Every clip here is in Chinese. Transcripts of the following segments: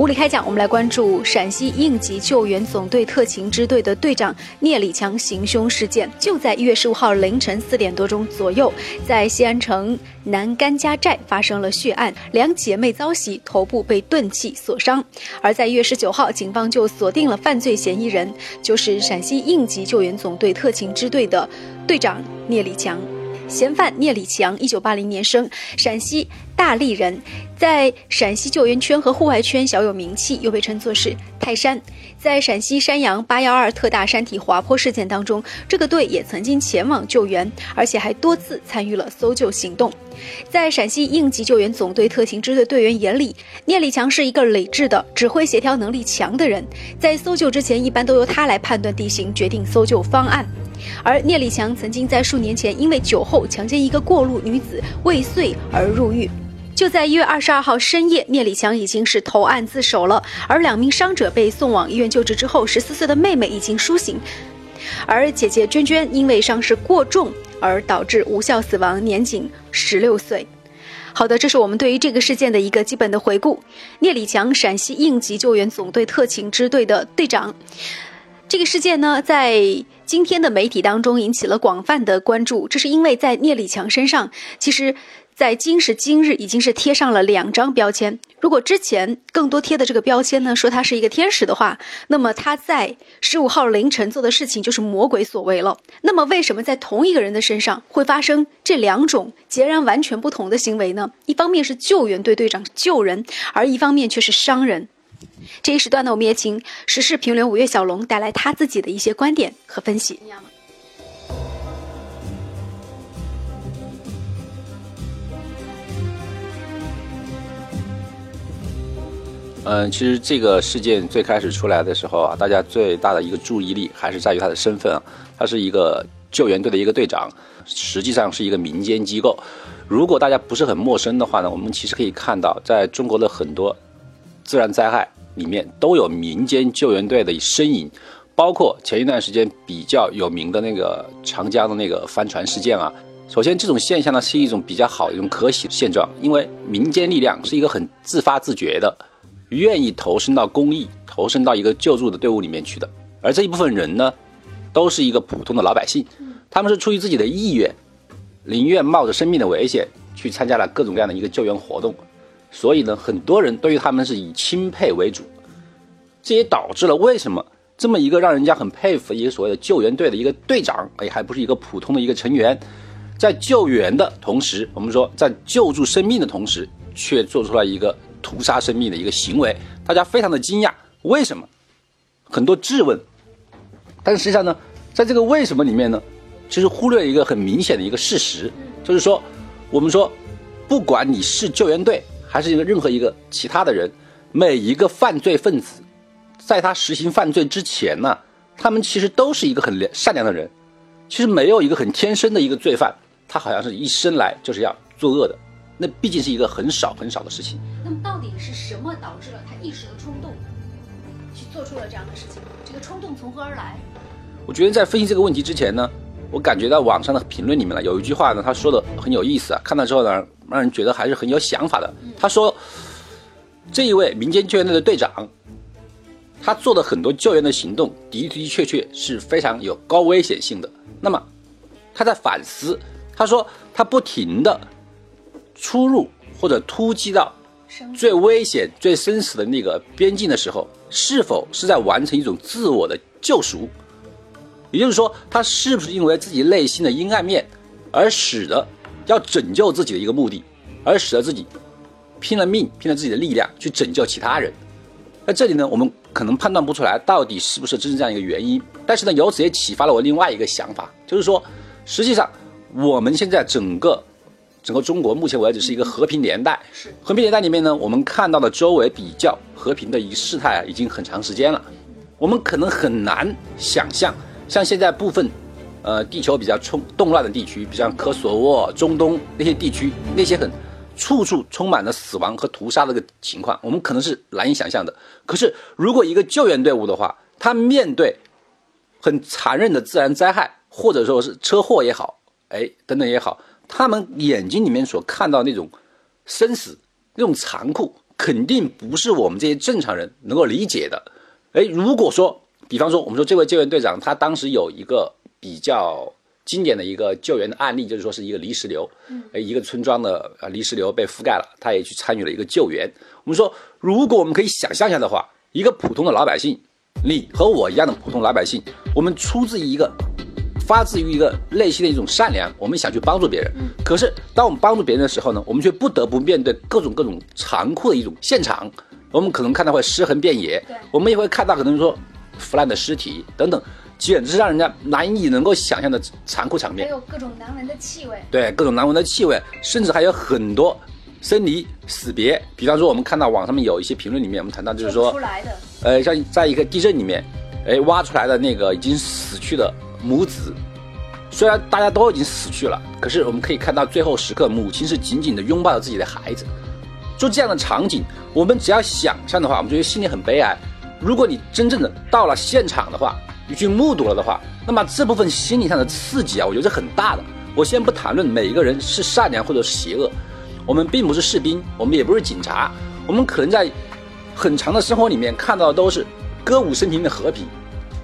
无理开讲，我们来关注陕西应急救援总队特勤支队的队长聂礼强行凶事件。就在一月十五号凌晨四点多钟左右，在西安城南甘家寨发生了血案，两姐妹遭袭，头部被钝器所伤。而在一月十九号，警方就锁定了犯罪嫌疑人，就是陕西应急救援总队特勤支队的队长聂礼强。嫌犯聂李强，一九八零年生，陕西大荔人，在陕西救援圈和户外圈小有名气，又被称作是泰山。在陕西山阳八幺二特大山体滑坡事件当中，这个队也曾经前往救援，而且还多次参与了搜救行动。在陕西应急救援总队特勤支队队员眼里，聂李强是一个理智的、指挥协调能力强的人，在搜救之前，一般都由他来判断地形，决定搜救方案。而聂礼强曾经在数年前因为酒后强奸一个过路女子未遂而入狱。就在一月二十二号深夜，聂礼强已经是投案自首了。而两名伤者被送往医院救治之后，十四岁的妹妹已经苏醒，而姐姐娟娟因为伤势过重而导致无效死亡，年仅十六岁。好的，这是我们对于这个事件的一个基本的回顾。聂李强，陕西应急救援总队特勤支队的队长。这个事件呢，在今天的媒体当中引起了广泛的关注。这是因为在聂李强身上，其实，在今时今日已经是贴上了两张标签。如果之前更多贴的这个标签呢，说他是一个天使的话，那么他在十五号凌晨做的事情就是魔鬼所为了。那么，为什么在同一个人的身上会发生这两种截然完全不同的行为呢？一方面是救援队队长救人，而一方面却是伤人。这一时段呢，我们也请时事评论五月小龙带来他自己的一些观点和分析。嗯，其实这个事件最开始出来的时候啊，大家最大的一个注意力还是在于他的身份啊，他是一个救援队的一个队长，实际上是一个民间机构。如果大家不是很陌生的话呢，我们其实可以看到，在中国的很多自然灾害。里面都有民间救援队的身影，包括前一段时间比较有名的那个长江的那个帆船事件啊。首先，这种现象呢是一种比较好的一种可喜的现状，因为民间力量是一个很自发自觉的，愿意投身到公益、投身到一个救助的队伍里面去的。而这一部分人呢，都是一个普通的老百姓，他们是出于自己的意愿，宁愿冒着生命的危险去参加了各种各样的一个救援活动。所以呢，很多人对于他们是以钦佩为主，这也导致了为什么这么一个让人家很佩服一个所谓的救援队的一个队长，哎，还不是一个普通的一个成员，在救援的同时，我们说在救助生命的同时，却做出了一个屠杀生命的一个行为，大家非常的惊讶，为什么？很多质问，但实际上呢，在这个为什么里面呢，其实忽略了一个很明显的一个事实，就是说，我们说，不管你是救援队。还是一个任何一个其他的人，每一个犯罪分子，在他实行犯罪之前呢，他们其实都是一个很良善良的人。其实没有一个很天生的一个罪犯，他好像是一生来就是要作恶的。那毕竟是一个很少很少的事情。那么到底是什么导致了他一时的冲动，去做出了这样的事情？这个冲动从何而来？我觉得在分析这个问题之前呢，我感觉到网上的评论里面呢，有一句话呢，他说的很有意思啊。看到之后呢。让人觉得还是很有想法的。他说：“这一位民间救援队的队长，他做的很多救援的行动的的确确是非常有高危险性的。那么，他在反思，他说他不停的出入或者突击到最危险、最生死的那个边境的时候，是否是在完成一种自我的救赎？也就是说，他是不是因为自己内心的阴暗面而使得？”要拯救自己的一个目的，而使得自己拼了命、拼了自己的力量去拯救其他人。在这里呢，我们可能判断不出来到底是不是真正这样一个原因。但是呢，由此也启发了我另外一个想法，就是说，实际上我们现在整个整个中国目前为止是一个和平年代。是和平年代里面呢，我们看到的周围比较和平的一个事态啊，已经很长时间了。我们可能很难想象，像现在部分。呃，地球比较冲动乱的地区，比如像科索沃、中东那些地区，那些很处处充满了死亡和屠杀的个情况，我们可能是难以想象的。可是，如果一个救援队伍的话，他面对很残忍的自然灾害，或者说是车祸也好，哎，等等也好，他们眼睛里面所看到那种生死、那种残酷，肯定不是我们这些正常人能够理解的。哎，如果说，比方说，我们说这位救援队长他当时有一个比较经典的一个救援的案例，就是说是一个泥石流，哎，一个村庄的呃泥石流被覆盖了，他也去参与了一个救援。我们说，如果我们可以想象一下的话，一个普通的老百姓，你和我一样的普通老百姓，我们出自于一个。发自于一个内心的一种善良，我们想去帮助别人。可是，当我们帮助别人的时候呢，我们却不得不面对各种各种残酷的一种现场。我们可能看到会尸横遍野，我们也会看到可能说腐烂的尸体等等，简直是让人家难以能够想象的残酷场面。还有各种难闻的气味。对，各种难闻的气味，甚至还有很多生离死别。比方说，我们看到网上面有一些评论里面，我们谈到就是说，呃，像在一个地震里面，哎，挖出来的那个已经死去的。母子虽然大家都已经死去了，可是我们可以看到最后时刻，母亲是紧紧地拥抱着自己的孩子。就这样的场景，我们只要想象的话，我们觉得心里很悲哀。如果你真正的到了现场的话，你去目睹了的话，那么这部分心理上的刺激啊，我觉得是很大的。我先不谈论每一个人是善良或者是邪恶，我们并不是士兵，我们也不是警察，我们可能在很长的生活里面看到的都是歌舞升平的和平，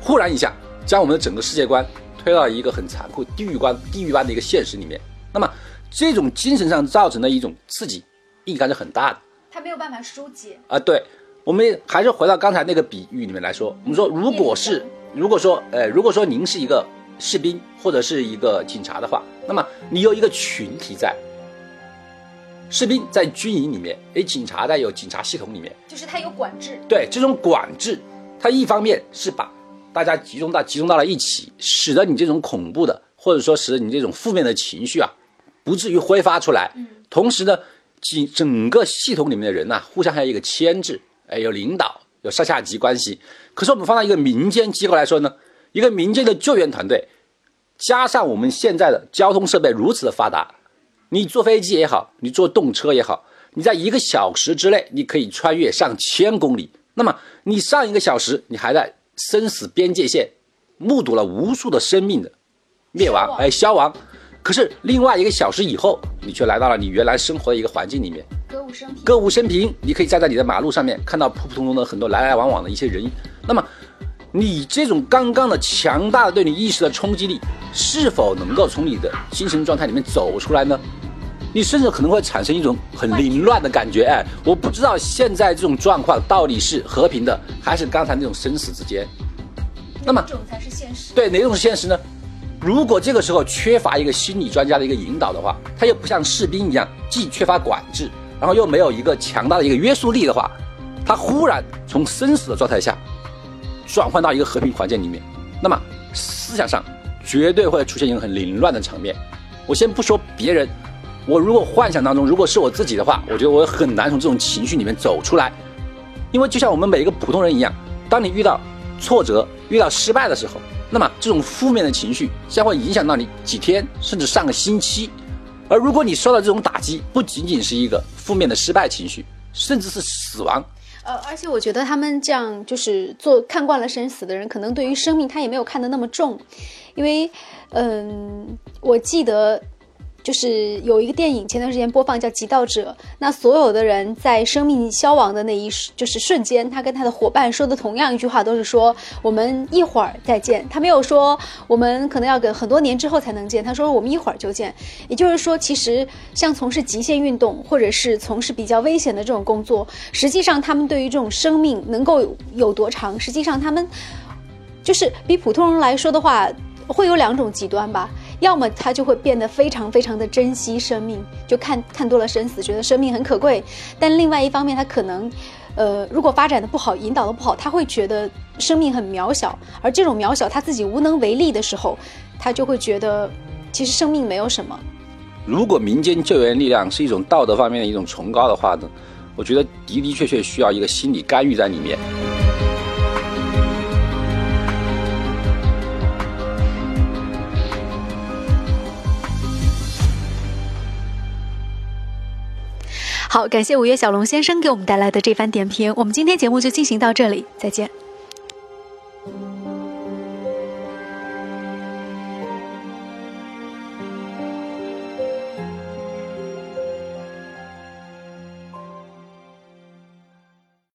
忽然一下。将我们的整个世界观推到一个很残酷地狱观、地狱般的一个现实里面，那么这种精神上造成的一种刺激，应该是很大的。他没有办法疏解啊！对，我们还是回到刚才那个比喻里面来说，我们说，如果是，如果说，呃，如果说您是一个士兵或者是一个警察的话，那么你有一个群体在，士兵在军营里面，诶，警察在有警察系统里面，就是他有管制。对，这种管制，它一方面是把。大家集中到集中到了一起，使得你这种恐怖的，或者说使得你这种负面的情绪啊，不至于挥发出来。同时呢，整整个系统里面的人呐，互相还有一个牵制，哎，有领导，有上下级关系。可是我们放到一个民间机构来说呢，一个民间的救援团队，加上我们现在的交通设备如此的发达，你坐飞机也好，你坐动车也好，你在一个小时之内，你可以穿越上千公里。那么你上一个小时，你还在。生死边界线，目睹了无数的生命的灭亡，哎，消亡。可是另外一个小时以后，你却来到了你原来生活的一个环境里面，歌舞升平。歌舞升平，你可以站在你的马路上面，看到普普通通的很多来来往往的一些人。那么，你这种刚刚的强大的对你意识的冲击力，是否能够从你的精神状态里面走出来呢？你甚至可能会产生一种很凌乱的感觉，哎，我不知道现在这种状况到底是和平的，还是刚才那种生死之间。那么，哪种才是现实？对，哪种是现实呢？如果这个时候缺乏一个心理专家的一个引导的话，他又不像士兵一样，既缺乏管制，然后又没有一个强大的一个约束力的话，他忽然从生死的状态下转换到一个和平环境里面，那么思想上绝对会出现一个很凌乱的场面。我先不说别人。我如果幻想当中，如果是我自己的话，我觉得我很难从这种情绪里面走出来，因为就像我们每一个普通人一样，当你遇到挫折、遇到失败的时候，那么这种负面的情绪将会影响到你几天，甚至上个星期。而如果你受到这种打击，不仅仅是一个负面的失败情绪，甚至是死亡。呃，而且我觉得他们这样就是做看惯了生死的人，可能对于生命他也没有看得那么重，因为，嗯，我记得。就是有一个电影，前段时间播放叫《极道者》，那所有的人在生命消亡的那一就是瞬间，他跟他的伙伴说的同样一句话，都是说我们一会儿再见。他没有说我们可能要等很多年之后才能见，他说我们一会儿就见。也就是说，其实像从事极限运动或者是从事比较危险的这种工作，实际上他们对于这种生命能够有多长，实际上他们就是比普通人来说的话，会有两种极端吧。要么他就会变得非常非常的珍惜生命，就看看多了生死，觉得生命很可贵。但另外一方面，他可能，呃，如果发展的不好，引导的不好，他会觉得生命很渺小。而这种渺小，他自己无能为力的时候，他就会觉得，其实生命没有什么。如果民间救援力量是一种道德方面的一种崇高的话呢，我觉得的的确确需要一个心理干预在里面。好，感谢五月小龙先生给我们带来的这番点评。我们今天节目就进行到这里，再见。